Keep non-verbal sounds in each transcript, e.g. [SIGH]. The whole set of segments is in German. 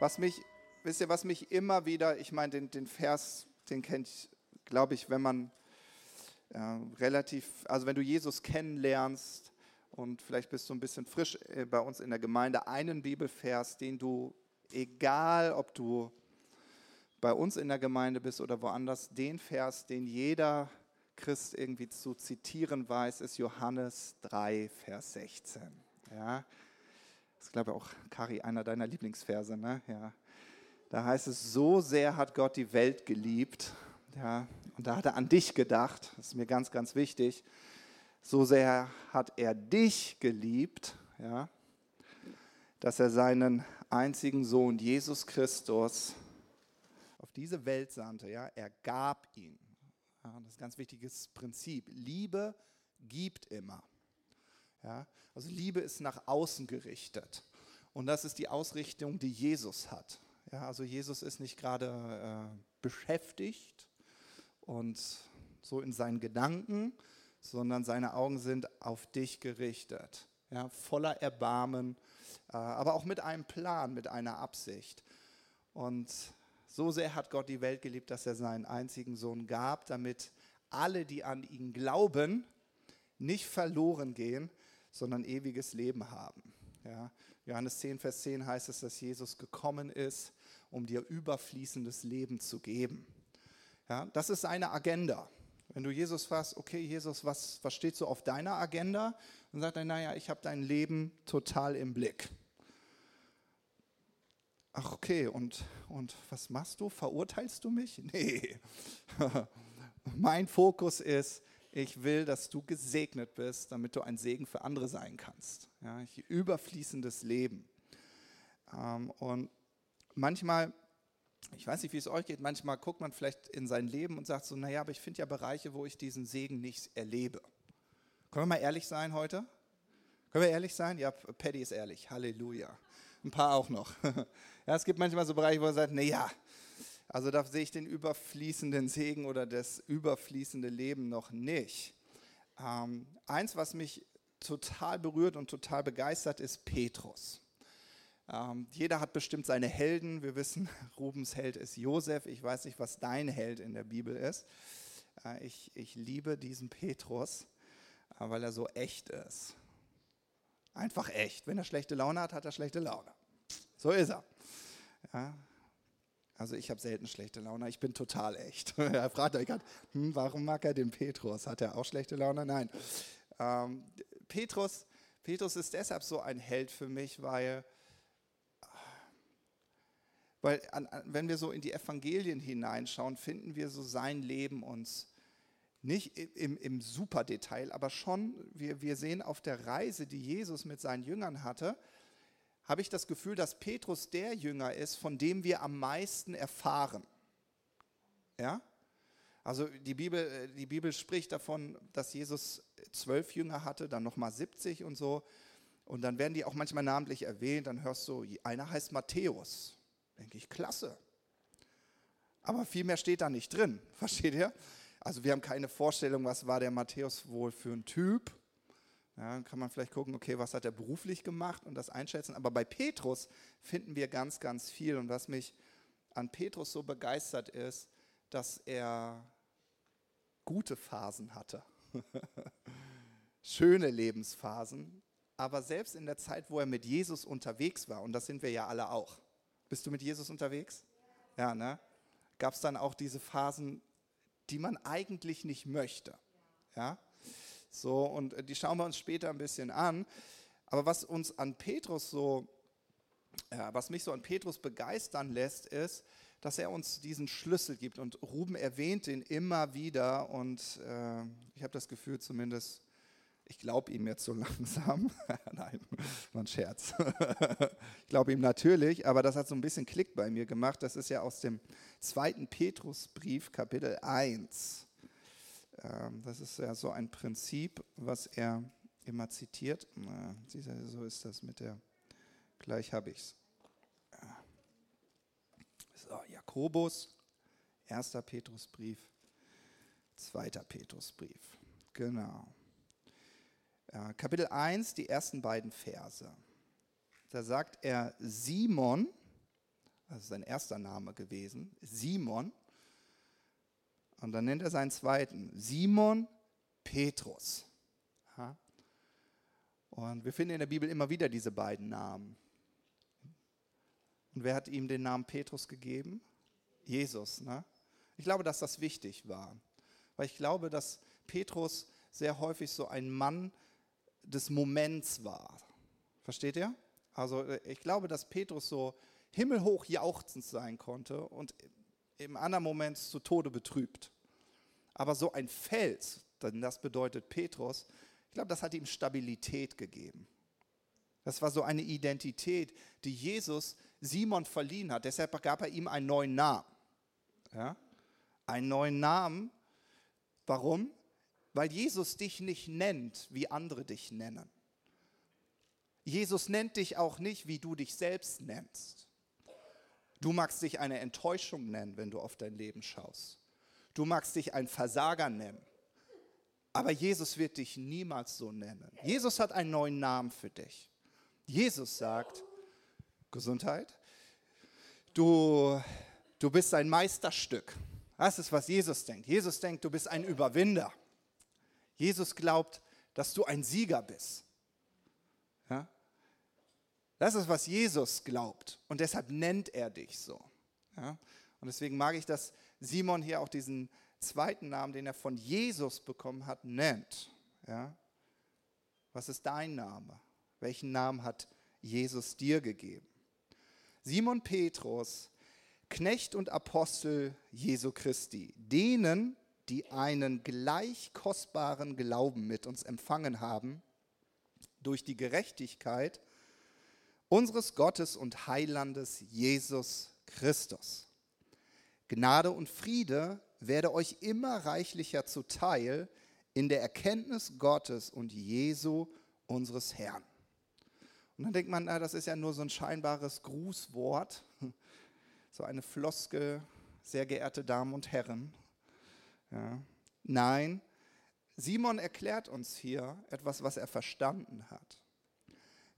Was mich, wisst ihr, was mich immer wieder, ich meine, den, den Vers, den kennt, glaube ich, wenn man äh, relativ, also wenn du Jesus kennenlernst und vielleicht bist du ein bisschen frisch äh, bei uns in der Gemeinde, einen Bibelvers, den du, egal ob du bei uns in der Gemeinde bist oder woanders, den Vers, den jeder Christ irgendwie zu zitieren weiß, ist Johannes 3, Vers 16. Ja, das ist, glaube ich, auch, Kari, einer deiner Lieblingsverse. Ne? Ja. Da heißt es, so sehr hat Gott die Welt geliebt. Ja, und da hat er an dich gedacht. Das ist mir ganz, ganz wichtig. So sehr hat er dich geliebt, ja, dass er seinen einzigen Sohn Jesus Christus auf diese Welt sandte. Ja, er gab ihn. Ja, das ist ein ganz wichtiges Prinzip. Liebe gibt immer. Ja, also Liebe ist nach außen gerichtet. Und das ist die Ausrichtung, die Jesus hat. Ja, also Jesus ist nicht gerade äh, beschäftigt und so in seinen Gedanken, sondern seine Augen sind auf dich gerichtet. Ja, voller Erbarmen, äh, aber auch mit einem Plan, mit einer Absicht. Und so sehr hat Gott die Welt geliebt, dass er seinen einzigen Sohn gab, damit alle, die an ihn glauben, nicht verloren gehen, sondern ewiges Leben haben. Ja, Johannes 10, Vers 10 heißt es, dass Jesus gekommen ist, um dir überfließendes Leben zu geben. Ja, das ist seine Agenda. Wenn du Jesus fragst, okay, Jesus, was, was steht so auf deiner Agenda? Dann sagt er, naja, ich habe dein Leben total im Blick. Ach, okay, und, und was machst du? Verurteilst du mich? [LAUGHS] Nee. [LAUGHS] mein Fokus ist, ich will, dass du gesegnet bist, damit du ein Segen für andere sein kannst. Ja, überfließendes Leben. Ähm, und manchmal, ich weiß nicht, wie es euch geht, manchmal guckt man vielleicht in sein Leben und sagt so, naja, aber ich finde ja Bereiche, wo ich diesen Segen nicht erlebe. Können wir mal ehrlich sein heute? Können wir ehrlich sein? Ja, Paddy ist ehrlich. Halleluja. Ein paar auch noch. [LAUGHS] Ja, es gibt manchmal so Bereiche, wo man sagt, naja, also da sehe ich den überfließenden Segen oder das überfließende Leben noch nicht. Ähm, eins, was mich total berührt und total begeistert, ist Petrus. Ähm, jeder hat bestimmt seine Helden. Wir wissen, [LAUGHS] Rubens Held ist Josef. Ich weiß nicht, was dein Held in der Bibel ist. Äh, ich, ich liebe diesen Petrus, äh, weil er so echt ist. Einfach echt. Wenn er schlechte Laune hat, hat er schlechte Laune. So ist er. Ja, also ich habe selten schlechte Laune, ich bin total echt. [LAUGHS] er fragt euch gerade, hm, warum mag er den Petrus? Hat er auch schlechte Laune? Nein. Ähm, Petrus, Petrus ist deshalb so ein Held für mich, weil, weil an, an, wenn wir so in die Evangelien hineinschauen, finden wir so sein Leben uns nicht im, im Superdetail, aber schon, wir, wir sehen auf der Reise, die Jesus mit seinen Jüngern hatte, habe ich das Gefühl, dass Petrus der Jünger ist, von dem wir am meisten erfahren. Ja? Also die Bibel, äh, die Bibel spricht davon, dass Jesus zwölf Jünger hatte, dann nochmal 70 und so. Und dann werden die auch manchmal namentlich erwähnt. Dann hörst du, einer heißt Matthäus. Denke ich, klasse. Aber viel mehr steht da nicht drin. [LAUGHS] Versteht ihr? Also wir haben keine Vorstellung, was war der Matthäus wohl für ein Typ. Ja, dann kann man vielleicht gucken, okay, was hat er beruflich gemacht und das einschätzen. Aber bei Petrus finden wir ganz, ganz viel. Und was mich an Petrus so begeistert ist, dass er gute Phasen hatte. [LAUGHS] Schöne Lebensphasen. Aber selbst in der Zeit, wo er mit Jesus unterwegs war, und das sind wir ja alle auch. Bist du mit Jesus unterwegs? Ja, ne? Gab es dann auch diese Phasen, die man eigentlich nicht möchte. Ja? So, und äh, die schauen wir uns später ein bisschen an. Aber was uns an Petrus so, ja, was mich so an Petrus begeistern lässt, ist, dass er uns diesen Schlüssel gibt. Und Ruben erwähnt ihn immer wieder. Und äh, ich habe das Gefühl zumindest, ich glaube ihm jetzt so [LAUGHS] langsam. [LAUGHS] Nein, war ein Scherz. [LAUGHS] ich glaube ihm natürlich, aber das hat so ein bisschen Klick bei mir gemacht. Das ist ja aus dem zweiten Petrusbrief, Kapitel 1. Ähm, das ist ja so ein Prinzip, was er immer zitiert. So ist das mit der, gleich habe ich es. So, Jakobus, 1. Petrusbrief, 2. Petrusbrief. Genau. Kapitel 1, die ersten beiden Verse. Da sagt er, Simon das ist sein erster Name gewesen, Simon. Und dann nennt er seinen zweiten, Simon Petrus. Und wir finden in der Bibel immer wieder diese beiden Namen. Und wer hat ihm den Namen Petrus gegeben? Jesus. Ne? Ich glaube, dass das wichtig war. Weil ich glaube, dass Petrus sehr häufig so ein Mann des Moments war. Versteht ihr? Also äh, ich glaube, dass Petrus so himmelhoch jauchzend sein konnte und im anderen Moment zu Tode betrübt. Aber so ein Fels, denn das bedeutet Petrus, ich glaube, das hat ihm Stabilität gegeben. Das war so eine Identität, die Jesus Simon verliehen hat. Deshalb gab er ihm einen neuen Namen. Ja? Einen neuen Namen. Warum? Weil Jesus dich nicht nennt, wie andere dich nennen. Jesus nennt dich auch nicht, wie du dich selbst nennst. Du magst dich eine Enttäuschung nennen, wenn du auf dein Leben schaust. Du magst dich ein Versager nennen. Aber Jesus wird dich niemals so nennen. Jesus hat einen neuen Namen für dich. Jesus sagt, Gesundheit, du, du bist ein Meisterstück. Das ist, was Jesus denkt. Jesus denkt, du bist ein Überwinder. Jesus glaubt, dass du ein Sieger bist. Das ist, was Jesus glaubt. Und deshalb nennt er dich so. Ja? Und deswegen mag ich, dass Simon hier auch diesen zweiten Namen, den er von Jesus bekommen hat, nennt. Ja? Was ist dein Name? Welchen Namen hat Jesus dir gegeben? Simon Petrus, Knecht und Apostel Jesu Christi, denen, die einen gleich kostbaren Glauben mit uns empfangen haben, durch die Gerechtigkeit, unseres Gottes und Heilandes Jesus Christus. Gnade und Friede werde euch immer reichlicher zuteil in der Erkenntnis Gottes und Jesu, unseres Herrn. Und dann denkt man, na, das ist ja nur so ein scheinbares Grußwort, [LAUGHS] so eine Floskel, sehr geehrte Damen und Herren. Ja. Nein, Simon erklärt uns hier etwas, was er verstanden hat.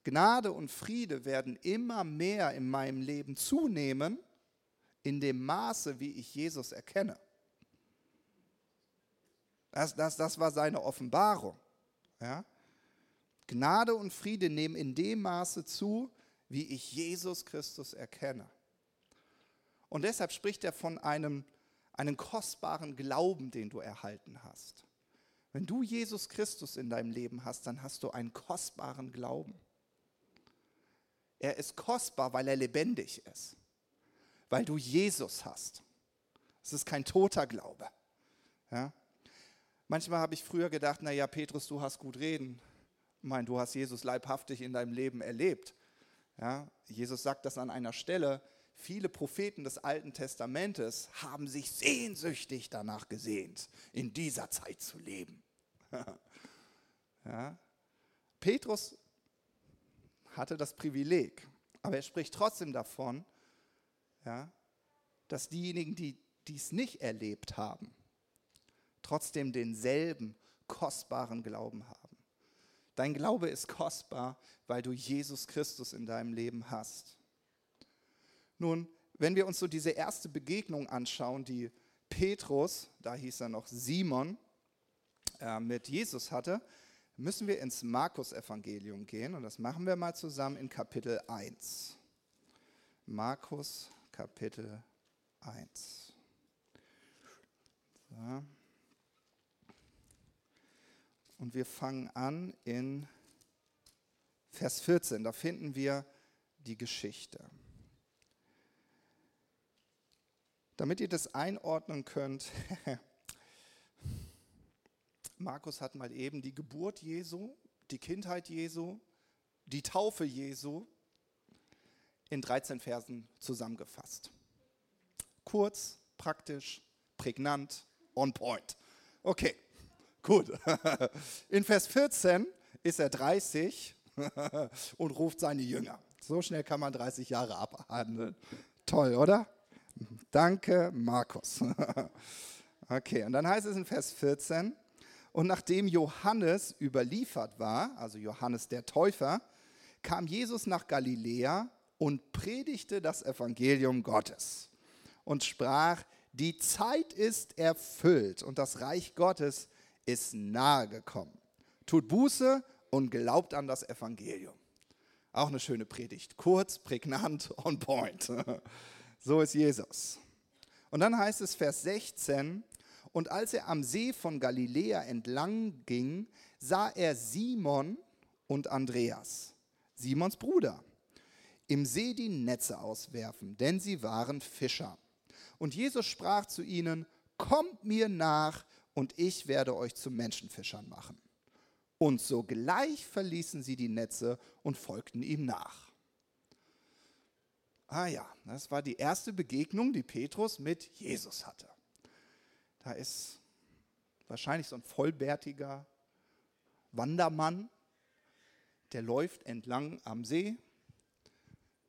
Gnade und Friede werden immer mehr in meinem Leben zunehmen, in dem Maße, wie ich Jesus erkenne. Das, das, das war seine Offenbarung. Ja? Gnade und Friede nehmen in dem Maße zu, wie ich Jesus Christus erkenne. Und deshalb spricht er von einem, einem kostbaren Glauben, den du erhalten hast. Wenn du Jesus Christus in deinem Leben hast, dann hast du einen kostbaren Glauben. Er ist kostbar, weil er lebendig ist. Weil du Jesus hast. Es ist kein toter Glaube. Ja? Manchmal habe ich früher gedacht, naja, Petrus, du hast gut reden. Ich meine, du hast Jesus leibhaftig in deinem Leben erlebt. Ja? Jesus sagt das an einer Stelle. Viele Propheten des Alten Testamentes haben sich sehnsüchtig danach gesehnt, in dieser Zeit zu leben. [LAUGHS] ja? Petrus hatte das Privileg. Aber er spricht trotzdem davon, ja, dass diejenigen, die dies nicht erlebt haben, trotzdem denselben kostbaren Glauben haben. Dein Glaube ist kostbar, weil du Jesus Christus in deinem Leben hast. Nun, wenn wir uns so diese erste Begegnung anschauen, die Petrus, da hieß er noch Simon, äh, mit Jesus hatte, müssen wir ins Markus-Evangelium gehen und das machen wir mal zusammen in Kapitel 1. Markus Kapitel 1. So. Und wir fangen an in Vers 14. Da finden wir die Geschichte. Damit ihr das einordnen könnt, [LAUGHS] Markus hat mal eben die Geburt Jesu, die Kindheit Jesu, die Taufe Jesu in 13 Versen zusammengefasst. Kurz, praktisch, prägnant, on point. Okay, gut. [LAUGHS] In Vers 14 ist er 30 [LAUGHS] und ruft seine Jünger. So schnell kann man 30 Jahre abhandeln. Toll, oder? Danke, Markus. [LAUGHS] Okay, und dann heißt es in Vers 14, und nachdem Johannes überliefert war, also Johannes der Täufer, kam Jesus nach Galiläa und predigte das Evangelium Gottes und sprach, die Zeit ist erfüllt und das Reich Gottes ist nahe gekommen. Tut Buße und glaubt an das Evangelium. Auch eine schöne Predigt. Kurz, prägnant, on point. [LAUGHS] So ist Jesus. Und dann heißt es Vers 16, und als er am See von Galiläa entlang ging, sah er Simon und Andreas, Simons Bruder, im See die Netze auswerfen, denn sie waren Fischer. Und Jesus sprach zu ihnen, kommt mir nach und ich werde euch zu Menschenfischern machen. Und sogleich verließen sie die Netze und folgten ihm nach. Ah ja, das war die erste Begegnung, die Petrus mit Jesus hatte. Da ist wahrscheinlich so ein vollbärtiger Wandermann, der läuft entlang am See,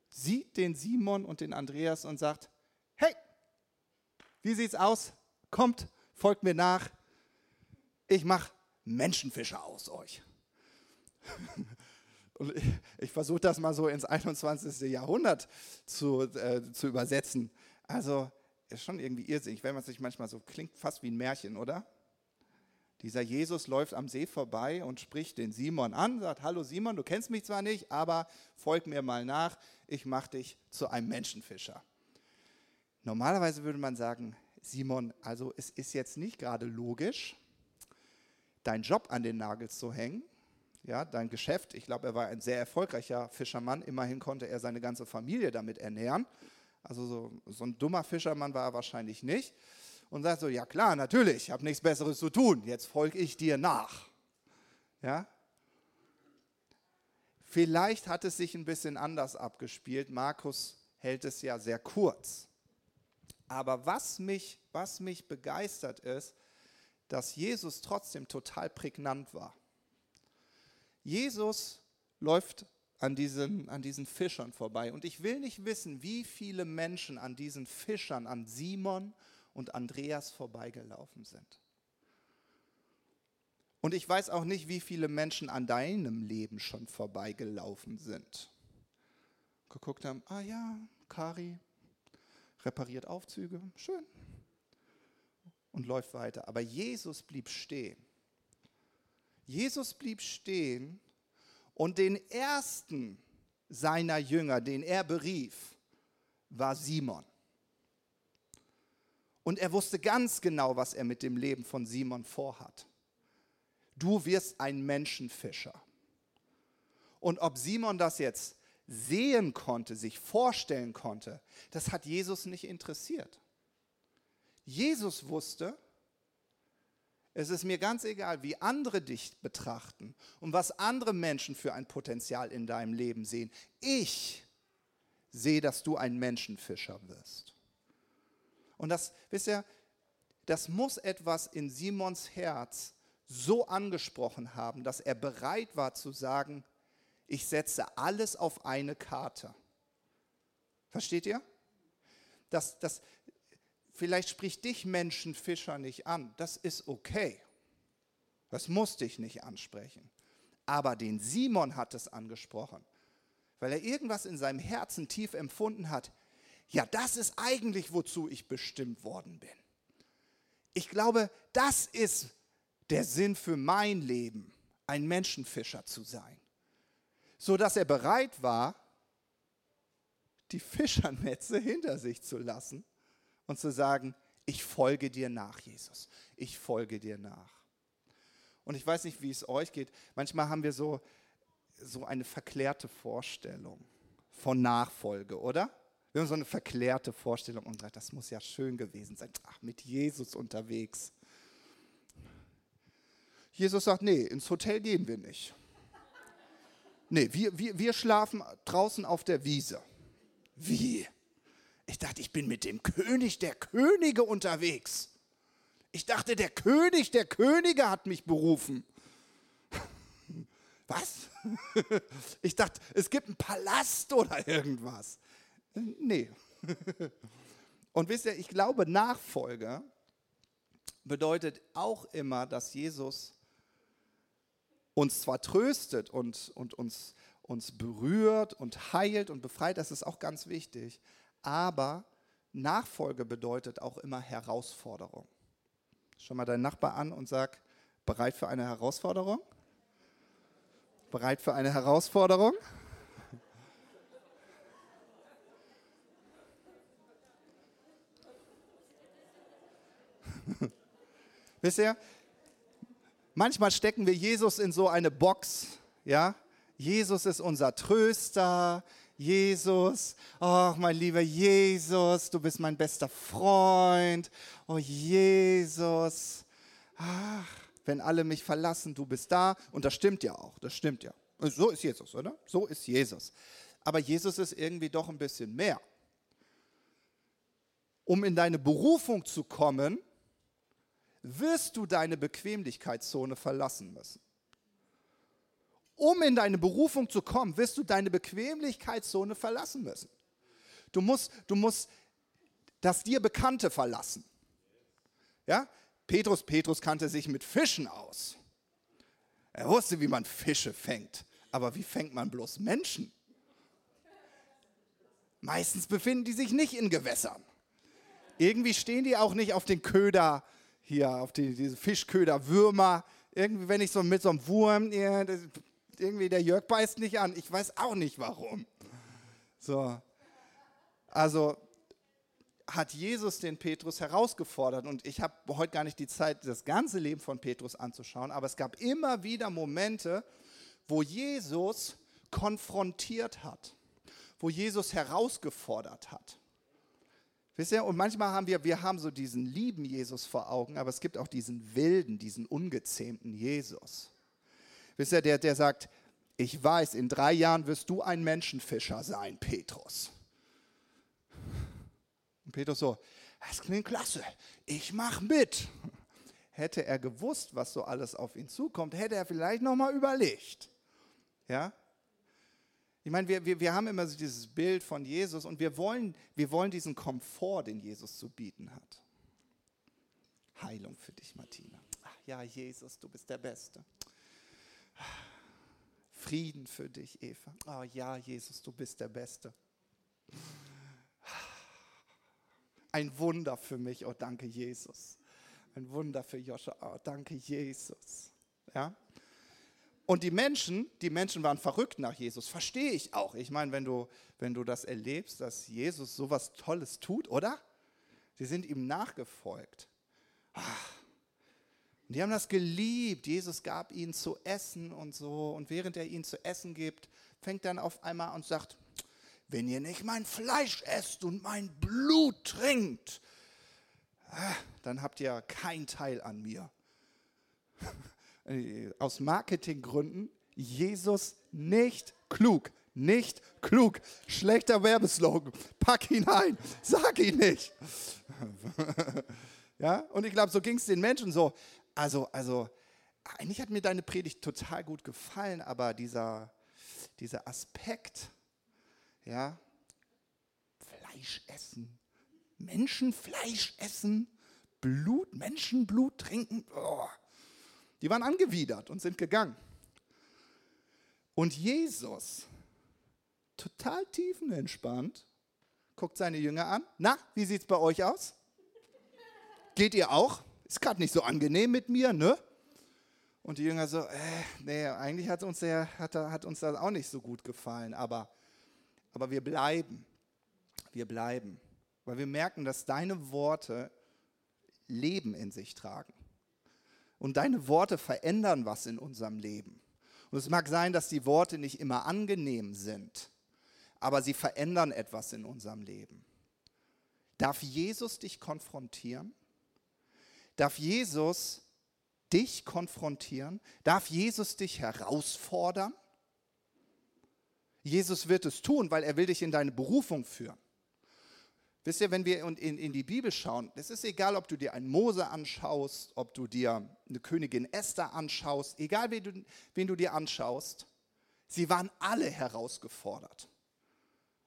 sieht den Simon und den Andreas und sagt, hey, wie sieht's aus? Kommt, folgt mir nach. Ich mache Menschenfischer aus euch. [LAUGHS] Und ich, ich versuche das mal so ins 21. Jahrhundert zu, äh, zu übersetzen. Also ist schon irgendwie irrsinnig, wenn man sich manchmal so klingt, fast wie ein Märchen, oder? Dieser Jesus läuft am See vorbei und spricht den Simon an, sagt, hallo Simon, du kennst mich zwar nicht, aber folg mir mal nach, ich mache dich zu einem Menschenfischer. Normalerweise würde man sagen, Simon, also es ist jetzt nicht gerade logisch, deinen Job an den Nagel zu hängen, ja, dein Geschäft. Ich glaube, er war ein sehr erfolgreicher Fischermann. Immerhin konnte er seine ganze Familie damit ernähren. Also so, so ein dummer Fischermann war er wahrscheinlich nicht. Und sagt so, ja klar, natürlich, ich habe nichts Besseres zu tun. Jetzt folge ich dir nach. Ja? Vielleicht hat es sich ein bisschen anders abgespielt. Markus hält es ja sehr kurz. Aber was mich, was mich begeistert ist, dass Jesus trotzdem total prägnant war. Jesus läuft an diesen, an diesen Fischern vorbei. Und ich will nicht wissen, wie viele Menschen an diesen Fischern, an Simon und Andreas vorbeigelaufen sind. Und ich weiß auch nicht, wie viele Menschen an deinem Leben schon vorbeigelaufen sind. Geguckt haben, ah ja, Kari repariert Aufzüge, schön, und läuft weiter. Aber Jesus blieb stehen. Jesus blieb stehen und den ersten seiner Jünger, den er berief, war Simon. Und er wusste ganz genau, was er mit dem Leben von Simon vorhat. Du wirst ein Menschenfischer. Und ob Simon das jetzt sehen konnte, sich vorstellen konnte, das hat Jesus nicht interessiert. Jesus wusste, es ist mir ganz egal, wie andere dich betrachten und was andere Menschen für ein Potenzial in deinem Leben sehen. Ich sehe, dass du ein Menschenfischer wirst. Und das, wisst ihr, das muss etwas in Simons Herz so angesprochen haben, dass er bereit war zu sagen, ich setze alles auf eine Karte. Versteht ihr? Das, das, Vielleicht spricht dich Menschenfischer nicht an. Das ist okay. Das muss dich nicht ansprechen. Aber den Simon hat es angesprochen, weil er irgendwas in seinem Herzen tief empfunden hat. Ja, das ist eigentlich, wozu ich bestimmt worden bin. Ich glaube, das ist der Sinn für mein Leben, ein Menschenfischer zu sein. So dass er bereit war, die Fischernetze [LAUGHS] hinter sich zu lassen und zu sagen, ich folge dir nach, Jesus. Ich folge dir nach. Und ich weiß nicht, wie es euch geht. Manchmal haben wir so, so eine verklärte Vorstellung von Nachfolge, oder? Wir haben so eine verklärte Vorstellung und sagt, das muss ja schön gewesen sein. Ach, mit Jesus unterwegs. Jesus sagt, nee, ins Hotel gehen wir nicht. Nee, wir, wir, wir schlafen draußen auf der Wiese. Wie? Ich dachte, ich bin mit dem König der Könige unterwegs. Ich dachte, der König der Könige hat mich berufen. [LAUGHS] Was? [LAUGHS] Ich dachte, es gibt einen Palast oder irgendwas. Nee. [LAUGHS] Und wisst ihr, ich glaube, Nachfolge bedeutet auch immer, dass Jesus uns zwar tröstet und, und uns, uns berührt und heilt und befreit, das ist auch ganz wichtig. Aber Nachfolge bedeutet auch immer Herausforderung. Schau mal deinen Nachbar an und sag, bereit für eine Herausforderung? Bereit für eine Herausforderung? [LAUGHS] Wisst ihr, manchmal stecken wir Jesus in so eine Box, ja? Jesus ist unser Tröster, Jesus, oh mein lieber Jesus, du bist mein bester Freund, oh Jesus, ach, wenn alle mich verlassen, du bist da und das stimmt ja auch, das stimmt ja. So ist Jesus, oder? So ist Jesus. Aber Jesus ist irgendwie doch ein bisschen mehr. Um in deine Berufung zu kommen, wirst du deine Bequemlichkeitszone verlassen müssen. Um in deine Berufung zu kommen, wirst du deine Bequemlichkeitszone verlassen müssen. Du musst, du musst das dir Bekannte verlassen. Ja? Petrus, Petrus kannte sich mit Fischen aus. Er wusste, wie man Fische fängt. Aber wie fängt man bloß Menschen? Meistens befinden die sich nicht in Gewässern. Irgendwie stehen die auch nicht auf den Köder hier auf die, diese Fischköder, Würmer. Irgendwie, wenn ich so mit so einem Wurm, irgendwie der Jörg beißt nicht an. Ich weiß auch nicht warum. So. Also hat Jesus den Petrus herausgefordert und ich habe heute gar nicht die Zeit, das ganze Leben von Petrus anzuschauen, aber es gab immer wieder Momente, wo Jesus konfrontiert hat, wo Jesus herausgefordert hat. Wisst ihr, und manchmal haben wir, wir haben so diesen lieben Jesus vor Augen, aber es gibt auch diesen wilden, diesen ungezähmten Jesus. Wisst ihr, der, der sagt, ich weiß, in drei Jahren wirst du ein Menschenfischer sein, Petrus. Und Petrus so, das klingt klasse, ich mach mit. Hätte er gewusst, was so alles auf ihn zukommt, hätte er vielleicht nochmal überlegt. Ja? Ich meine, wir, wir, wir haben immer so dieses Bild von Jesus und wir wollen, wir wollen diesen Komfort, den Jesus zu bieten hat. Heilung für dich, Martina. Ach ja, Jesus, du bist der Beste. Frieden für dich, Eva. Oh ja, Jesus, du bist der Beste. Ein Wunder für mich, oh danke Jesus. Ein Wunder für Joshua, oh danke Jesus. Ja? Und die Menschen, die Menschen waren verrückt nach Jesus, verstehe ich auch. Ich meine, wenn du, wenn du das erlebst, dass Jesus so was Tolles tut, oder? Sie sind ihm nachgefolgt. Und die haben das geliebt. Jesus gab ihnen zu essen und so. Und während er ihnen zu essen gibt, fängt dann auf einmal und sagt, wenn ihr nicht mein Fleisch esst und mein Blut trinkt, dann habt ihr keinen Teil an mir. [LAUGHS] Äh, aus Marketinggründen Jesus nicht klug. Nicht klug. Schlechter Werbeslogan. Pack ihn ein. Sag ihn nicht. [LAUGHS] ja, und ich glaube, so ging es den Menschen so. Also, also, eigentlich hat mir deine Predigt total gut gefallen, aber dieser, dieser Aspekt, ja, Fleisch essen, Menschenfleisch essen, Blut, Menschenblut trinken, oh, die waren angewidert und sind gegangen. Und Jesus, total tiefenentspannt, guckt seine Jünger an. Na, wie sieht es bei euch aus? Geht ihr auch? Ist gerade nicht so angenehm mit mir, ne? Und die Jünger so, äh, nee, eigentlich hat uns, der, hat, hat uns das auch nicht so gut gefallen, aber, aber wir bleiben. Wir bleiben. Weil wir merken, dass deine Worte Leben in sich tragen. Und deine Worte verändern was in unserem Leben. Und es mag sein, dass die Worte nicht immer angenehm sind, aber sie verändern etwas in unserem Leben. Darf Jesus dich konfrontieren? Darf Jesus dich konfrontieren? Darf Jesus dich herausfordern? Jesus wird es tun, weil er will dich in deine Berufung führen. Wisst ihr, wenn wir in, in, die Bibel schauen, es ist egal, ob du dir einen Mose anschaust, ob du dir eine Königin Esther anschaust, egal wen du, wen du dir anschaust, sie waren alle herausgefordert.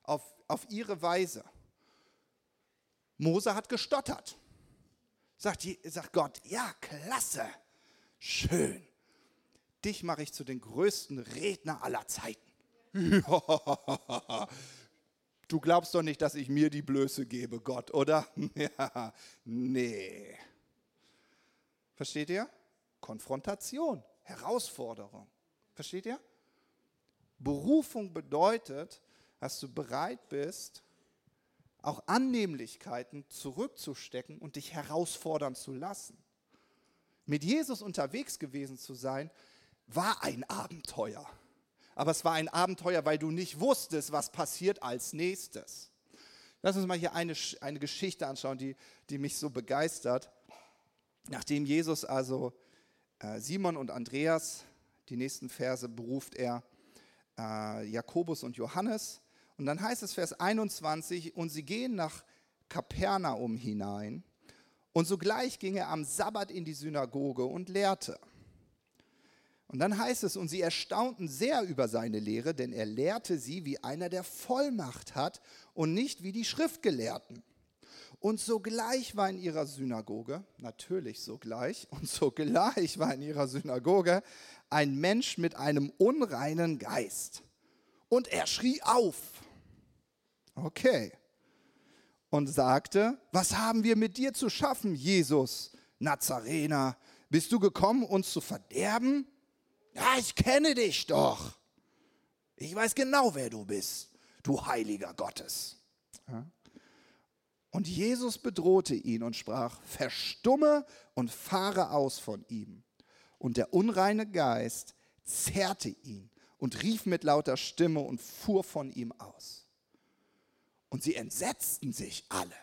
Auf, auf ihre Weise. Mose hat gestottert. Sagt, sagt Gott, ja, klasse, schön. Dich mache ich zu den größten Redner aller Zeiten. [LAUGHS] Du glaubst doch nicht, dass ich mir die Blöße gebe, Gott, oder? [LAUGHS] Ja, nee. Versteht ihr? Konfrontation, Herausforderung. Versteht ihr? Berufung bedeutet, dass du bereit bist, auch Annehmlichkeiten zurückzustecken und dich herausfordern zu lassen. Mit Jesus unterwegs gewesen zu sein, war ein Abenteuer. Aber es war ein Abenteuer, weil du nicht wusstest, was passiert als nächstes. Lass uns mal hier eine, eine Geschichte anschauen, die, die mich so begeistert. Nachdem Jesus also äh, Simon und Andreas, die nächsten Verse beruft er äh, Jakobus und Johannes. Und dann heißt es Vers 21, und sie gehen nach Kapernaum hinein. Und sogleich ging er am Sabbat in die Synagoge und lehrte. Und dann heißt es, und sie erstaunten sehr über seine Lehre, denn er lehrte sie, wie einer, der Vollmacht hat und nicht wie die Schriftgelehrten. Und sogleich war in ihrer Synagoge, natürlich sogleich, [LAUGHS] und sogleich war in ihrer Synagoge ein Mensch mit einem unreinen Geist. Und er schrie auf. Okay. Und sagte, was haben wir mit dir zu schaffen, Jesus, Nazarener? Bist du gekommen, uns zu verderben? Ja, ich kenne dich doch. Ich weiß genau, wer du bist, du Heiliger Gottes. Und Jesus bedrohte ihn und sprach, verstumme und fahre aus von ihm. Und der unreine Geist zerrte ihn und rief mit lauter Stimme und fuhr von ihm aus. Und sie entsetzten sich alle.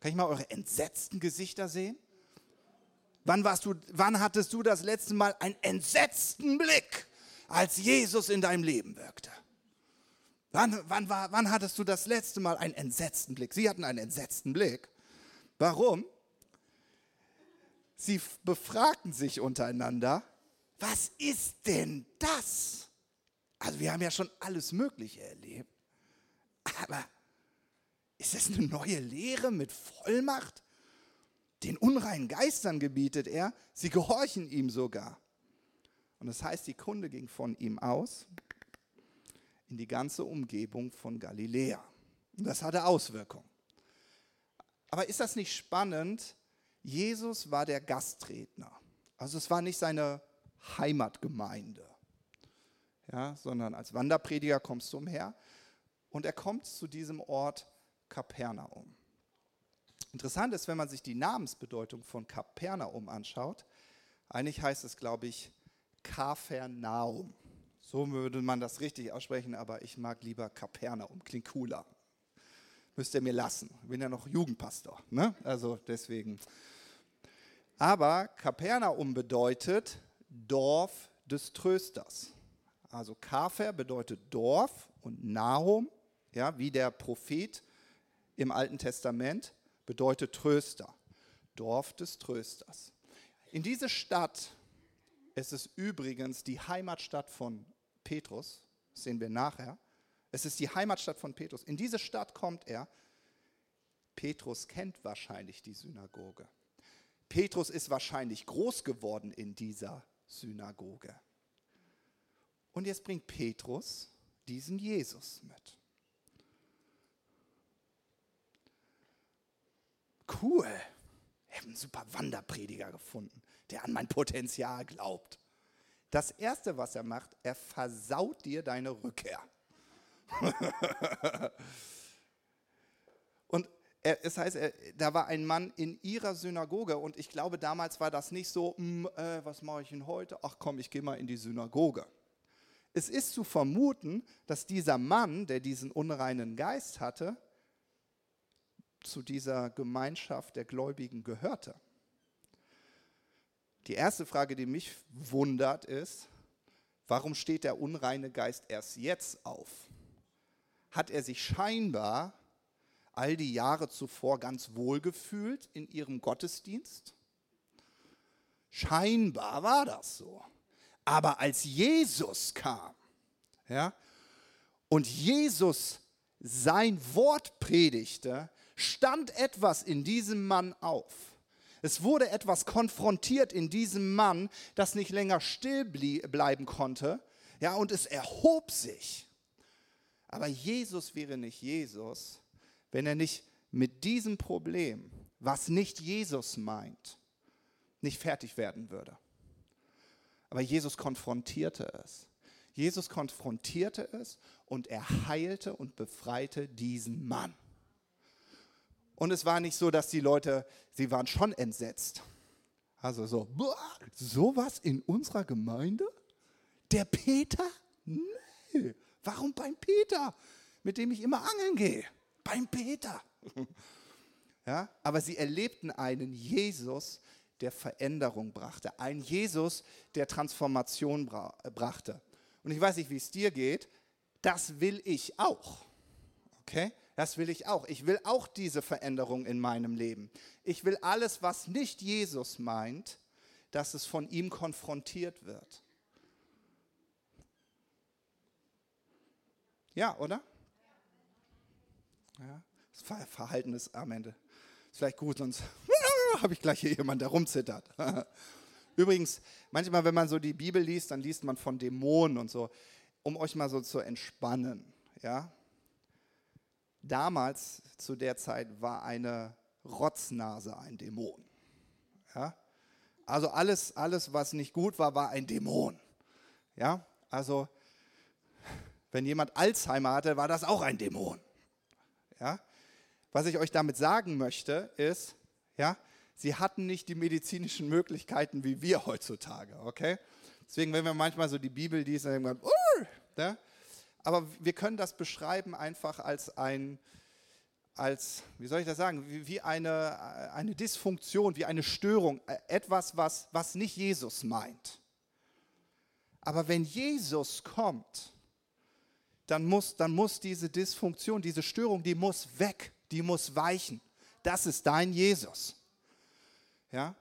Kann ich mal eure entsetzten Gesichter sehen? Wann, warst du, wann hattest du das letzte Mal einen entsetzten Blick, als Jesus in deinem Leben wirkte? Wann, wann, war, wann hattest du das letzte Mal einen entsetzten Blick? Sie hatten einen entsetzten Blick. Warum? Sie befragten sich untereinander, was ist denn das? Also wir haben ja schon alles Mögliche erlebt. Aber ist das eine neue Lehre mit Vollmacht? Den unreinen Geistern gebietet er, sie gehorchen ihm sogar. Und das heißt, die Kunde ging von ihm aus in die ganze Umgebung von Galiläa. Und das hatte Auswirkungen. Aber ist das nicht spannend? Jesus war der Gastredner. Also es war nicht seine Heimatgemeinde, ja, sondern als Wanderprediger kommst du umher. Und er kommt zu diesem Ort Kapernaum. Interessant ist, wenn man sich die Namensbedeutung von Kapernaum anschaut, eigentlich heißt es, glaube ich, Kafernaum. So würde man das richtig aussprechen, aber ich mag lieber Kapernaum, klingt cooler. Müsst ihr mir lassen. Ich bin ja noch Jugendpastor, ne? Also deswegen. Aber Kapernaum bedeutet Dorf des Trösters. Also Kafer bedeutet Dorf und Nahum, ja, wie der Prophet im Alten Testament bedeutet Tröster, Dorf des Trösters. In diese Stadt, es ist übrigens die Heimatstadt von Petrus, sehen wir nachher. Es ist die Heimatstadt von Petrus. In diese Stadt kommt er. Petrus kennt wahrscheinlich die Synagoge. Petrus ist wahrscheinlich groß geworden in dieser Synagoge. Und jetzt bringt Petrus diesen Jesus mit. Cool, ich habe einen super Wanderprediger gefunden, der an mein Potenzial glaubt. Das Erste, was er macht, er versaut dir deine Rückkehr. [LAUGHS] und er, es heißt, er, da war ein Mann in ihrer Synagoge und ich glaube, damals war das nicht so, mm, äh, was mache ich denn heute? Ach komm, ich gehe mal in die Synagoge. Es ist zu vermuten, dass dieser Mann, der diesen unreinen Geist hatte, zu dieser Gemeinschaft der Gläubigen gehörte. Die erste Frage, die mich wundert, ist, warum steht der unreine Geist erst jetzt auf? Hat er sich scheinbar all die Jahre zuvor ganz wohl gefühlt in ihrem Gottesdienst? Scheinbar war das so. Aber als Jesus kam, ja, und Jesus sein Wort predigte, stand etwas in diesem Mann auf. Es wurde etwas konfrontiert in diesem Mann, das nicht länger still bleiben konnte. Ja, und es erhob sich. Aber Jesus wäre nicht Jesus, wenn er nicht mit diesem Problem, was nicht Jesus meint, nicht fertig werden würde. Aber Jesus konfrontierte es. Jesus konfrontierte es und er heilte und befreite diesen Mann. Und es war nicht so, dass die Leute, sie waren schon entsetzt. Also so, sowas in unserer Gemeinde? Der Peter? Nee. Warum beim Peter, mit dem ich immer angeln gehe? Beim Peter. [LAUGHS] Ja, aber sie erlebten einen Jesus, der Veränderung brachte. Ein Jesus, der Transformation bra brachte. Und ich weiß nicht, wie es dir geht. Das will ich auch. Okay? Das will ich auch. Ich will auch diese Veränderung in meinem Leben. Ich will alles, was nicht Jesus meint, dass es von ihm konfrontiert wird. Ja, oder? Ja, das Verhalten ist am Ende. Ist vielleicht gut, sonst [LAUGHS] habe ich gleich hier jemanden, der rumzittert. [LAUGHS] Übrigens, manchmal, wenn man so die Bibel liest, dann liest man von Dämonen und so, um euch mal so zu entspannen. Ja? Damals, zu der Zeit, war eine Rotznase ein Dämon. Ja? Also alles, alles, was nicht gut war, war ein Dämon. Ja? Also, wenn jemand Alzheimer hatte, war das auch ein Dämon. Ja? Was ich euch damit sagen möchte, ist, ja, sie hatten nicht die medizinischen Möglichkeiten wie wir heutzutage, okay? Deswegen, wenn wir manchmal so die Bibel lesen, dann denken wir, uh, ja? Aber wir können das beschreiben einfach als ein, als, wie soll ich das sagen, wie, wie eine, eine Dysfunktion, wie eine Störung, äh, etwas, was, was nicht Jesus meint. Aber wenn Jesus kommt, dann muss, dann muss diese Dysfunktion, diese Störung, die muss weg, die muss weichen. Das ist dein Jesus. Ja?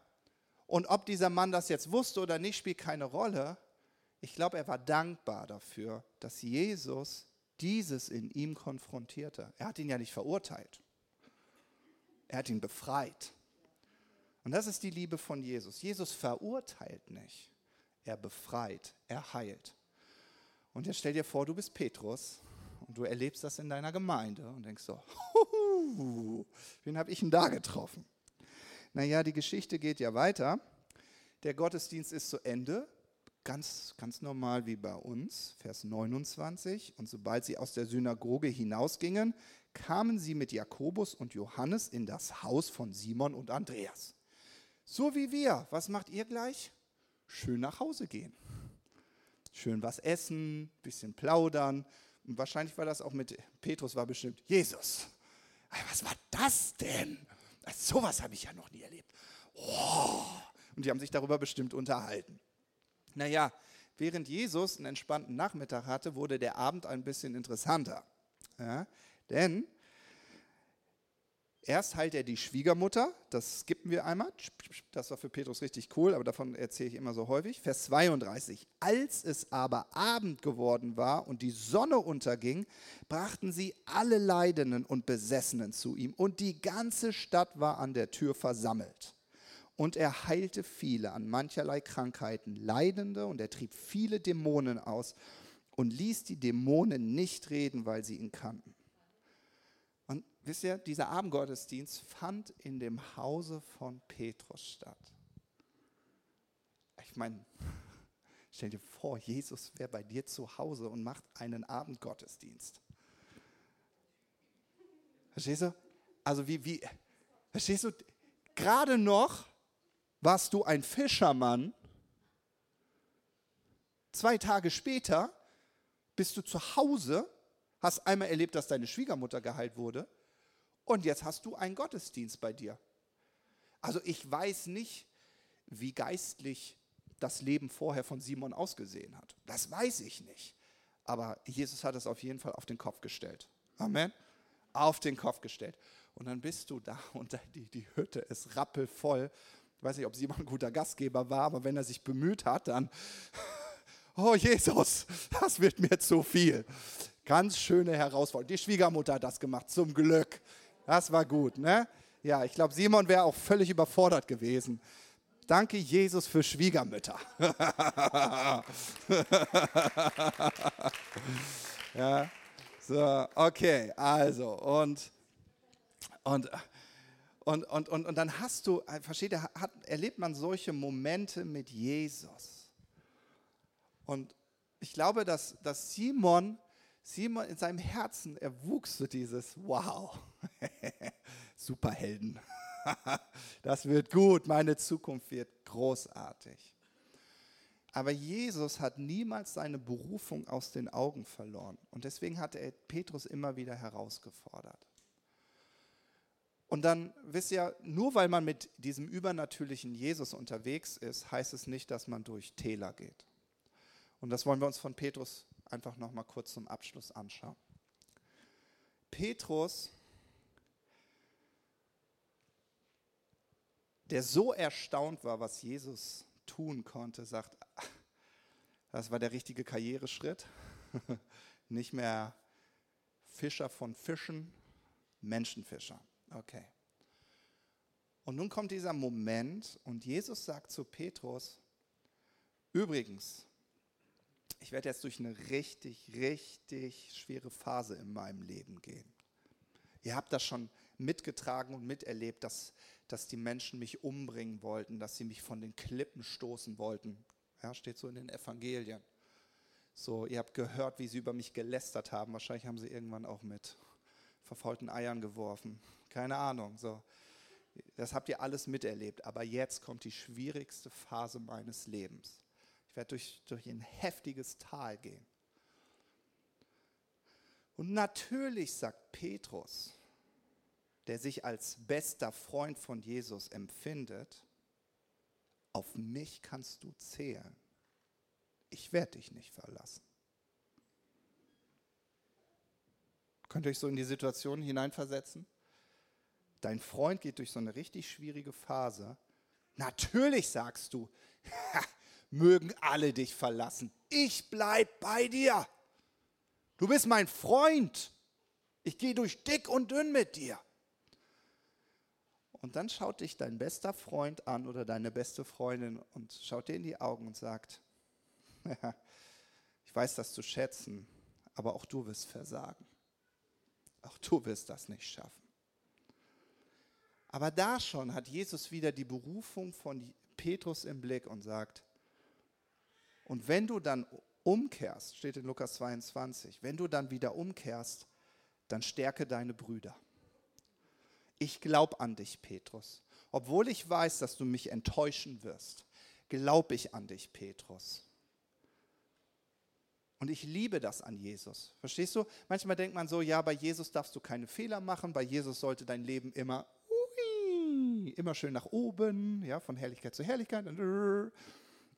Und ob dieser Mann das jetzt wusste oder nicht, spielt keine Rolle. Ich glaube, er war dankbar dafür, dass Jesus dieses in ihm konfrontierte. Er hat ihn ja nicht verurteilt. Er hat ihn befreit. Und das ist die Liebe von Jesus. Jesus verurteilt nicht. Er befreit, er heilt. Und jetzt stell dir vor, du bist Petrus und du erlebst das in deiner Gemeinde und denkst so, [LAUGHS] wen habe ich denn da getroffen? Naja, die Geschichte geht ja weiter. Der Gottesdienst ist zu Ende, ganz, ganz normal wie bei uns, Vers 29. Und sobald sie aus der Synagoge hinausgingen, kamen sie mit Jakobus und Johannes in das Haus von Simon und Andreas. So wie wir. Was macht ihr gleich? Schön nach Hause gehen. Schön was essen, bisschen plaudern. Und wahrscheinlich war das auch mit Petrus, war bestimmt Jesus. Was war das denn? So was habe ich ja noch nie erlebt. Oh. Und die haben sich darüber bestimmt unterhalten. Naja, während Jesus einen entspannten Nachmittag hatte, wurde der Abend ein bisschen interessanter. Ja, denn erst heilt er die Schwiegermutter, das skippen wir einmal. Das war für Petrus richtig cool, aber davon erzähle ich immer so häufig. Vers 32. Als es aber Abend geworden war und die Sonne unterging, brachten sie alle Leidenden und Besessenen zu ihm und die ganze Stadt war an der Tür versammelt. Und er heilte viele an mancherlei Krankheiten, Leidende, und er trieb viele Dämonen aus und ließ die Dämonen nicht reden, weil sie ihn kannten. Und wisst ihr, dieser Abendgottesdienst fand in dem Hause von Petrus statt. Ich meine, [LAUGHS] stell dir vor, Jesus wäre bei dir zu Hause und macht einen Abendgottesdienst. Verstehst du? Also wie, wie, verstehst du, gerade noch warst du ein Fischermann, zwei Tage später bist du zu Hause, hast einmal erlebt, dass deine Schwiegermutter geheilt wurde und jetzt hast du einen Gottesdienst bei dir. Also ich weiß nicht, wie geistlich das Leben vorher von Simon ausgesehen hat. Das weiß ich nicht. Aber Jesus hat es auf jeden Fall auf den Kopf gestellt. Amen. Auf den Kopf gestellt. Und dann bist du da [LAUGHS] und die, die Hütte ist rappelvoll ich weiß nicht, ob Simon ein guter Gastgeber war, aber wenn er sich bemüht hat, dann, [LAUGHS] oh Jesus, das wird mir zu viel. Ganz schöne Herausforderung. Die Schwiegermutter hat das gemacht, zum Glück. Das war gut, ne? Ja, ich glaube, Simon wäre auch völlig überfordert gewesen. Danke, Jesus, für Schwiegermütter. [LAUGHS] ja, So, okay, also und und und, und, und, und dann hast du, versteht ihr, hat, erlebt man solche Momente mit Jesus. Und ich glaube, dass, dass Simon, Simon in seinem Herzen, er wuchs zu dieses Wow, [LAUGHS] Superhelden. [LAUGHS] das wird gut, meine Zukunft wird großartig. Aber Jesus hat niemals seine Berufung aus den Augen verloren. Und deswegen hat er Petrus immer wieder herausgefordert. Und dann wisst ihr, nur weil man mit diesem übernatürlichen Jesus unterwegs ist, heißt es nicht, dass man durch Täler geht. Und das wollen wir uns von Petrus einfach noch mal kurz zum Abschluss anschauen. Petrus, der so erstaunt war, was Jesus tun konnte, sagt, das war der richtige Karriereschritt. [LAUGHS] Nicht mehr Fischer von Fischen, Menschenfischer. Okay. Und nun kommt dieser Moment und Jesus sagt zu Petrus, übrigens, ich werde jetzt durch eine richtig, richtig schwere Phase in meinem Leben gehen. Ihr habt das schon mitgetragen und miterlebt, dass, dass die Menschen mich umbringen wollten, dass sie mich von den Klippen stoßen wollten. Ja, steht so in den Evangelien. So, ihr habt gehört, wie sie über mich gelästert haben. Wahrscheinlich haben sie irgendwann auch mit verfaulten Eiern geworfen. Keine Ahnung. So. Das habt ihr alles miterlebt. Aber jetzt kommt die schwierigste Phase meines Lebens. Ich werde durch, durch ein heftiges Tal gehen. Und natürlich sagt Petrus, der sich als bester Freund von Jesus empfindet, auf mich kannst du zählen. Ich werde dich nicht verlassen. Könnt ihr euch so in die Situation hineinversetzen? Dein Freund geht durch so eine richtig schwierige Phase. Natürlich sagst du, [LAUGHS] mögen alle dich verlassen. Ich bleib bei dir. Du bist mein Freund. Ich gehe durch dick und dünn mit dir. Und dann schaut dich dein bester Freund an oder deine beste Freundin und schaut dir in die Augen und sagt, [LAUGHS] ich weiß das zu schätzen, aber auch du wirst versagen. Auch du wirst das nicht schaffen. Aber da schon hat Jesus wieder die Berufung von Petrus im Blick und sagt, und wenn du dann umkehrst, steht in Lukas 22, wenn du dann wieder umkehrst, dann stärke deine Brüder. Ich glaube an dich, Petrus. Obwohl ich weiß, dass du mich enttäuschen wirst, glaube ich an dich, Petrus. Und ich liebe das an Jesus. Verstehst du? Manchmal denkt man so, ja, bei Jesus darfst du keine Fehler machen, bei Jesus sollte dein Leben immer immer schön nach oben, ja, von Herrlichkeit zu Herrlichkeit.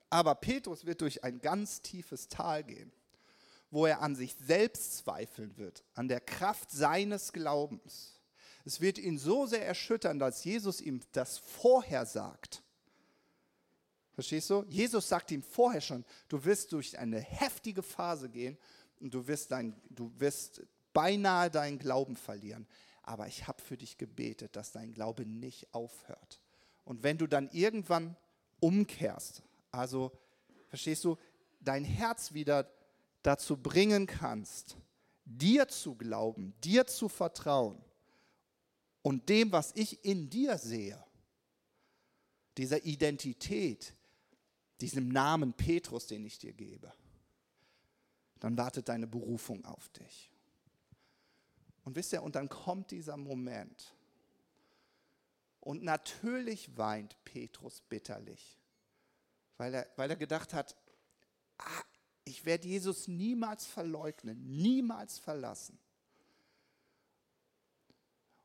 Aber Petrus wird durch ein ganz tiefes Tal gehen, wo er an sich selbst zweifeln wird, an der Kraft seines Glaubens. Es wird ihn so sehr erschüttern, dass Jesus ihm das vorher sagt. Verstehst du? Jesus sagt ihm vorher schon, du wirst durch eine heftige Phase gehen und du wirst, dein, du wirst beinahe deinen Glauben verlieren aber ich habe für dich gebetet, dass dein Glaube nicht aufhört. Und wenn du dann irgendwann umkehrst, also verstehst du, dein Herz wieder dazu bringen kannst, dir zu glauben, dir zu vertrauen und dem, was ich in dir sehe, dieser Identität, diesem Namen Petrus, den ich dir gebe, dann wartet deine Berufung auf dich. Und wisst ihr, und dann kommt dieser Moment. Und natürlich weint Petrus bitterlich, weil er, weil er gedacht hat, ah, ich werde Jesus niemals verleugnen, niemals verlassen.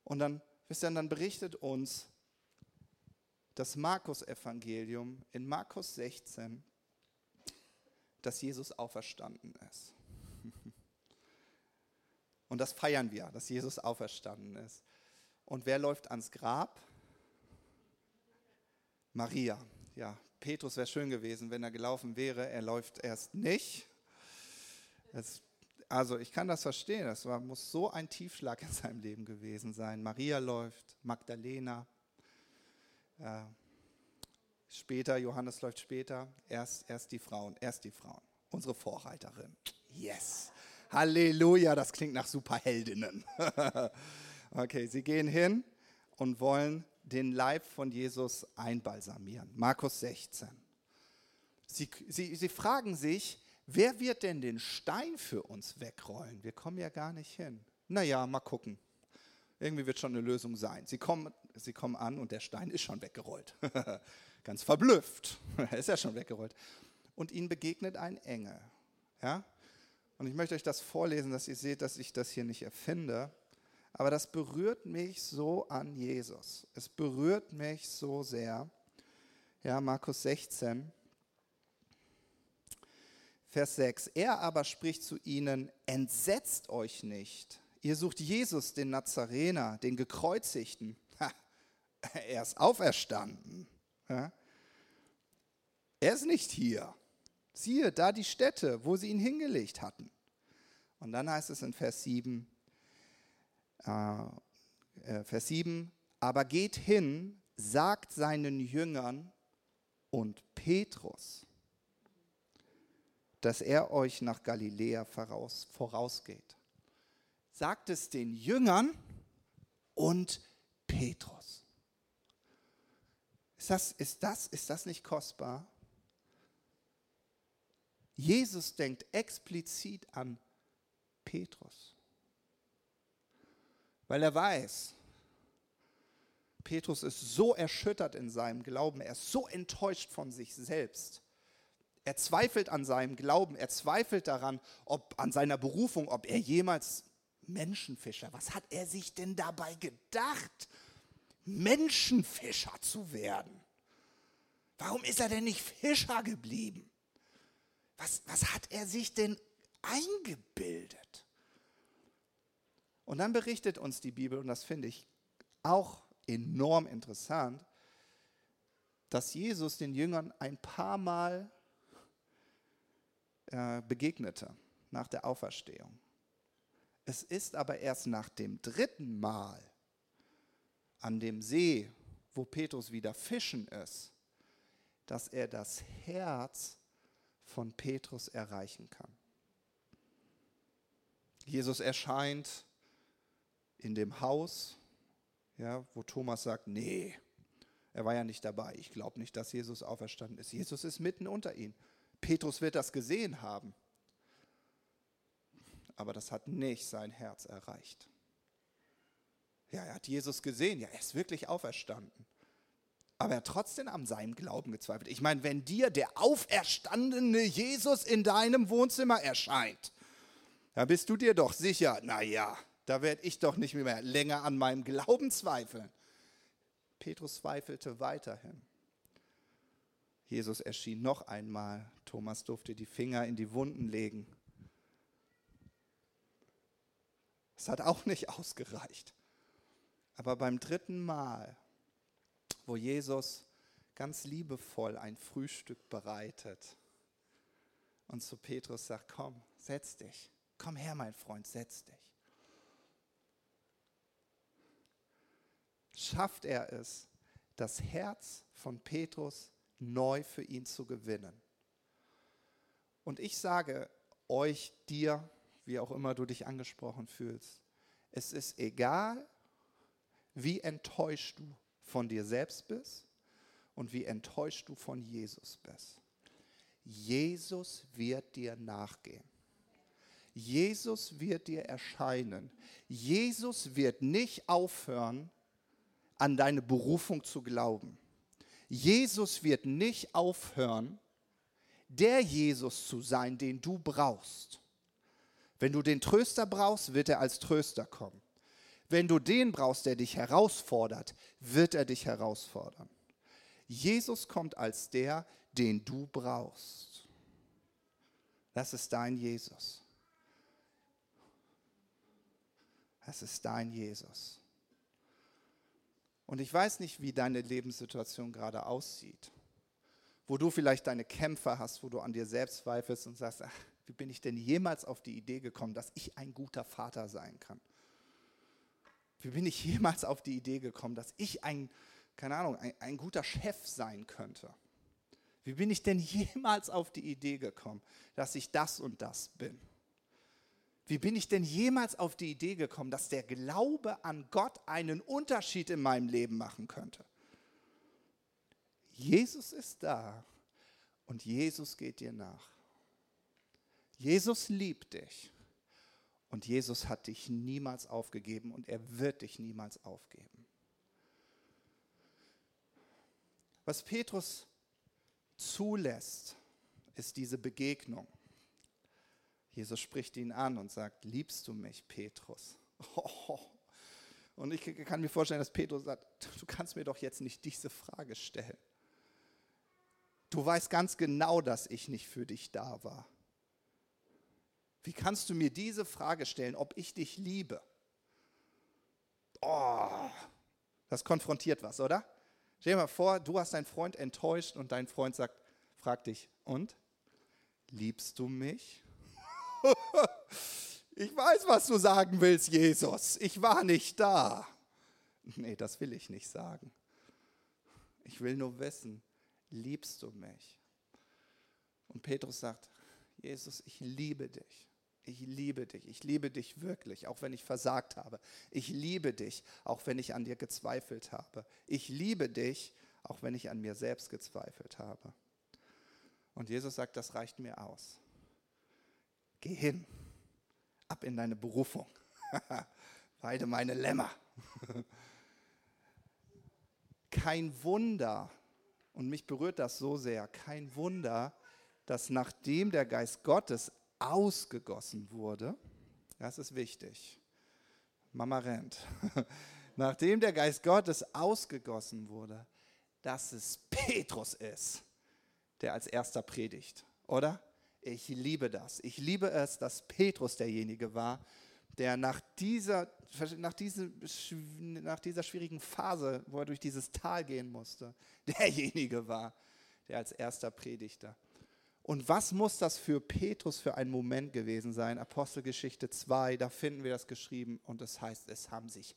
Und dann, wisst ihr, dann berichtet uns das Markus-Evangelium in Markus 16, dass Jesus auferstanden ist. [LAUGHS] Und das feiern wir, dass Jesus auferstanden ist. Und wer läuft ans Grab? Maria. Ja, Petrus wäre schön gewesen, wenn er gelaufen wäre. Er läuft erst nicht. Das, also ich kann das verstehen. Das war, muss so ein Tiefschlag in seinem Leben gewesen sein. Maria läuft, Magdalena. Äh, später, Johannes läuft später. Erst, erst die Frauen, erst die Frauen. Unsere Vorreiterin. Yes. Halleluja, das klingt nach Superheldinnen. [LAUGHS] okay, sie gehen hin und wollen den Leib von Jesus einbalsamieren. Markus 16. Sie, sie, sie fragen sich, wer wird denn den Stein für uns wegrollen? Wir kommen ja gar nicht hin. Naja, mal gucken. Irgendwie wird schon eine Lösung sein. Sie kommen, sie kommen an und der Stein ist schon weggerollt. [LAUGHS] Ganz verblüfft. [LAUGHS] er ist ja schon weggerollt. Und ihnen begegnet ein Engel. Ja? Und ich möchte euch das vorlesen, dass ihr seht, dass ich das hier nicht erfinde. Aber das berührt mich so an Jesus. Es berührt mich so sehr. Ja, Markus 16, Vers 6. Er aber spricht zu ihnen, entsetzt euch nicht. Ihr sucht Jesus, den Nazarener, den Gekreuzigten. Ha, er ist auferstanden. Ja? Er ist nicht hier. Siehe, da die Stätte, wo sie ihn hingelegt hatten. Und dann heißt es in Vers 7, äh, äh, Vers 7, aber geht hin, sagt seinen Jüngern und Petrus, dass er euch nach Galiläa voraus, vorausgeht. Sagt es den Jüngern und Petrus. Ist das, ist, das, ist das nicht kostbar? Jesus denkt explizit an Petrus. Weil er weiß, Petrus ist so erschüttert in seinem Glauben, er ist so enttäuscht von sich selbst. Er zweifelt an seinem Glauben, er zweifelt daran, ob an seiner Berufung, ob er jemals Menschenfischer, was hat er sich denn dabei gedacht, Menschenfischer zu werden? Warum ist er denn nicht Fischer geblieben? Was, was hat er sich denn eingebildet? Und dann berichtet uns die Bibel, und das finde ich auch enorm interessant, dass Jesus den Jüngern ein paar Mal äh, begegnete nach der Auferstehung. Es ist aber erst nach dem dritten Mal an dem See, wo Petrus wieder fischen ist, dass er das Herz von Petrus erreichen kann. Jesus erscheint in dem Haus, ja, wo Thomas sagt, nee, er war ja nicht dabei. Ich glaube nicht, dass Jesus auferstanden ist. Jesus ist mitten unter ihnen. Petrus wird das gesehen haben. Aber das hat nicht sein Herz erreicht. Ja, er hat Jesus gesehen. Ja, er ist wirklich auferstanden. Aber er hat trotzdem an seinem Glauben gezweifelt. Ich meine, wenn dir der auferstandene Jesus in deinem Wohnzimmer erscheint, dann bist du dir doch sicher, naja, da werde ich doch nicht mehr länger an meinem Glauben zweifeln. Petrus zweifelte weiterhin. Jesus erschien noch einmal. Thomas durfte die Finger in die Wunden legen. Es hat auch nicht [LAUGHS] ausgereicht. Aber beim dritten Mal, wo Jesus ganz liebevoll ein Frühstück bereitet und zu Petrus sagt, komm, setz dich. Komm her, mein Freund, setz dich. schafft er es, das Herz von Petrus neu für ihn zu gewinnen. Und ich sage euch, dir, wie auch immer du dich angesprochen fühlst, es ist egal, wie enttäuscht du von dir selbst bist und wie enttäuscht du von Jesus bist. Jesus wird dir nachgehen. Jesus wird dir erscheinen. Jesus wird nicht aufhören, an deine Berufung zu glauben. Jesus wird nicht aufhören, der Jesus zu sein, den du brauchst. Wenn du den Tröster brauchst, wird er als Tröster kommen. Wenn du den brauchst, der dich herausfordert, wird er dich herausfordern. Jesus kommt als der, den du brauchst. Das ist dein Jesus. Das ist dein Jesus. Und ich weiß nicht, wie deine Lebenssituation gerade aussieht. Wo du vielleicht deine Kämpfe hast, wo du an dir selbst zweifelst und sagst, ach, wie bin ich denn jemals auf die Idee gekommen, dass ich ein guter Vater sein kann? Wie bin ich jemals auf die Idee gekommen, dass ich ein, keine Ahnung, ein, ein guter Chef sein könnte? Wie bin ich denn [LAUGHS] jemals auf die Idee gekommen, dass ich das und das bin? Wie bin ich denn jemals auf die Idee gekommen, dass der Glaube an Gott einen Unterschied in meinem Leben machen könnte? Jesus ist da und Jesus geht dir nach. Jesus liebt dich und Jesus hat dich niemals aufgegeben und er wird dich niemals aufgeben. Was Petrus zulässt, ist diese Begegnung. Jesus spricht ihn an und sagt, liebst du mich, Petrus? [LAUGHS] Und ich kann mir vorstellen, dass Petrus sagt, du kannst mir doch jetzt nicht diese Frage stellen. Du weißt ganz genau, dass ich nicht für dich da war. Wie kannst du mir diese Frage stellen, ob ich dich liebe? Oh, das konfrontiert was, oder? Stell dir mal vor, du hast deinen Freund enttäuscht und dein Freund sagt, fragt dich, und? Liebst du mich? [LAUGHS] ich weiß, was du sagen willst, Jesus. Ich war nicht da. Nee, das will ich nicht sagen. Ich will nur wissen, liebst du mich? Und Petrus sagt, Jesus, ich liebe dich. Ich liebe dich. Ich liebe dich wirklich, auch wenn ich versagt habe. Ich liebe dich, auch wenn ich an dir gezweifelt habe. Ich liebe dich, auch wenn ich an mir selbst gezweifelt habe. Und Jesus sagt, das reicht mir aus. Geh hin, ab in deine Berufung. [LAUGHS] Weide meine Lämmer. [LAUGHS] kein Wunder, und mich berührt das so sehr, kein Wunder, dass nachdem der Geist Gottes ausgegossen wurde, das ist wichtig, Mama rennt, [LAUGHS] nachdem der Geist Gottes ausgegossen wurde, dass es Petrus ist, der als erster predigt, oder? Ich liebe das. Ich liebe es, dass Petrus derjenige war, der nach dieser, nach, diese, nach dieser schwierigen Phase, wo er durch dieses Tal gehen musste, [LAUGHS] derjenige war, der als erster predigte. Und was muss das für Petrus für ein Moment gewesen sein? Apostelgeschichte 2, da finden wir das geschrieben und es das heißt, es haben sich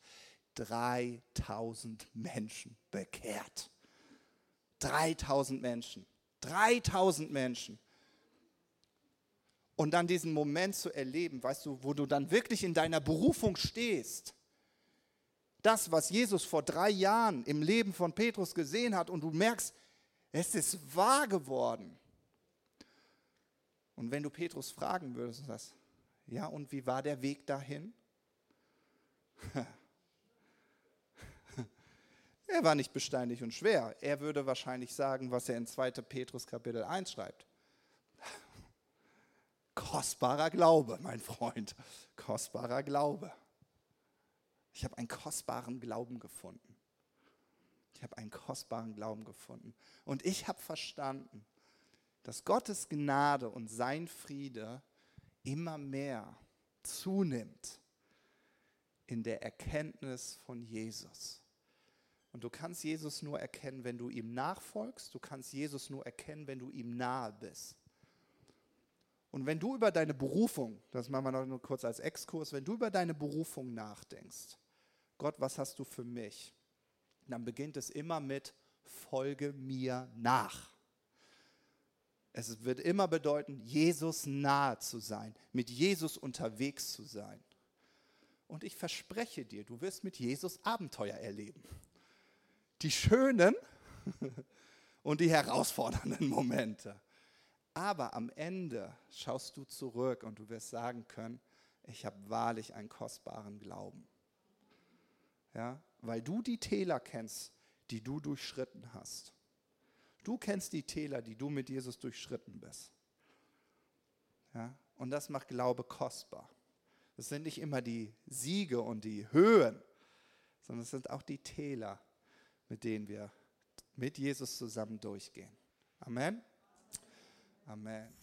3000 Menschen bekehrt. 3000 Menschen. 3000 Menschen und dann diesen Moment zu erleben, weißt du, wo du dann wirklich in deiner Berufung stehst. Das, was Jesus vor drei Jahren im Leben von Petrus gesehen hat und du merkst, es ist wahr geworden. Und wenn du Petrus fragen würdest und sagst, ja, und wie war der Weg dahin? [LAUGHS] er war nicht besteinlich und schwer. Er würde wahrscheinlich sagen, was er in 2. Petrus Kapitel 1 schreibt. [LAUGHS] Kostbarer Glaube, mein Freund. Kostbarer Glaube. Ich habe einen kostbaren Glauben gefunden. Ich habe einen kostbaren Glauben gefunden. Und ich habe verstanden, dass Gottes Gnade und sein Friede immer mehr zunimmt in der Erkenntnis von Jesus. Und du kannst Jesus nur erkennen, wenn du ihm nachfolgst. Du kannst Jesus nur erkennen, wenn du ihm nahe bist. Und wenn du über deine Berufung, das machen wir noch nur kurz als Exkurs, wenn du über deine Berufung nachdenkst, Gott, was hast du für mich? Dann beginnt es immer mit, folge mir nach. Es wird immer bedeuten, Jesus nahe zu sein, mit Jesus unterwegs zu sein. Und ich verspreche dir, du wirst mit Jesus Abenteuer erleben. Die schönen [LAUGHS] und die herausfordernden Momente. Aber am Ende schaust du zurück und du wirst sagen können, ich habe wahrlich einen kostbaren Glauben. Ja, weil du die Täler kennst, die du durchschritten hast. Du kennst die Täler, die du mit Jesus durchschritten bist. Ja, und das macht Glaube kostbar. Das sind nicht immer die Siege und die Höhen, sondern es sind auch die Täler, mit denen wir mit Jesus zusammen durchgehen. Amen. Amen.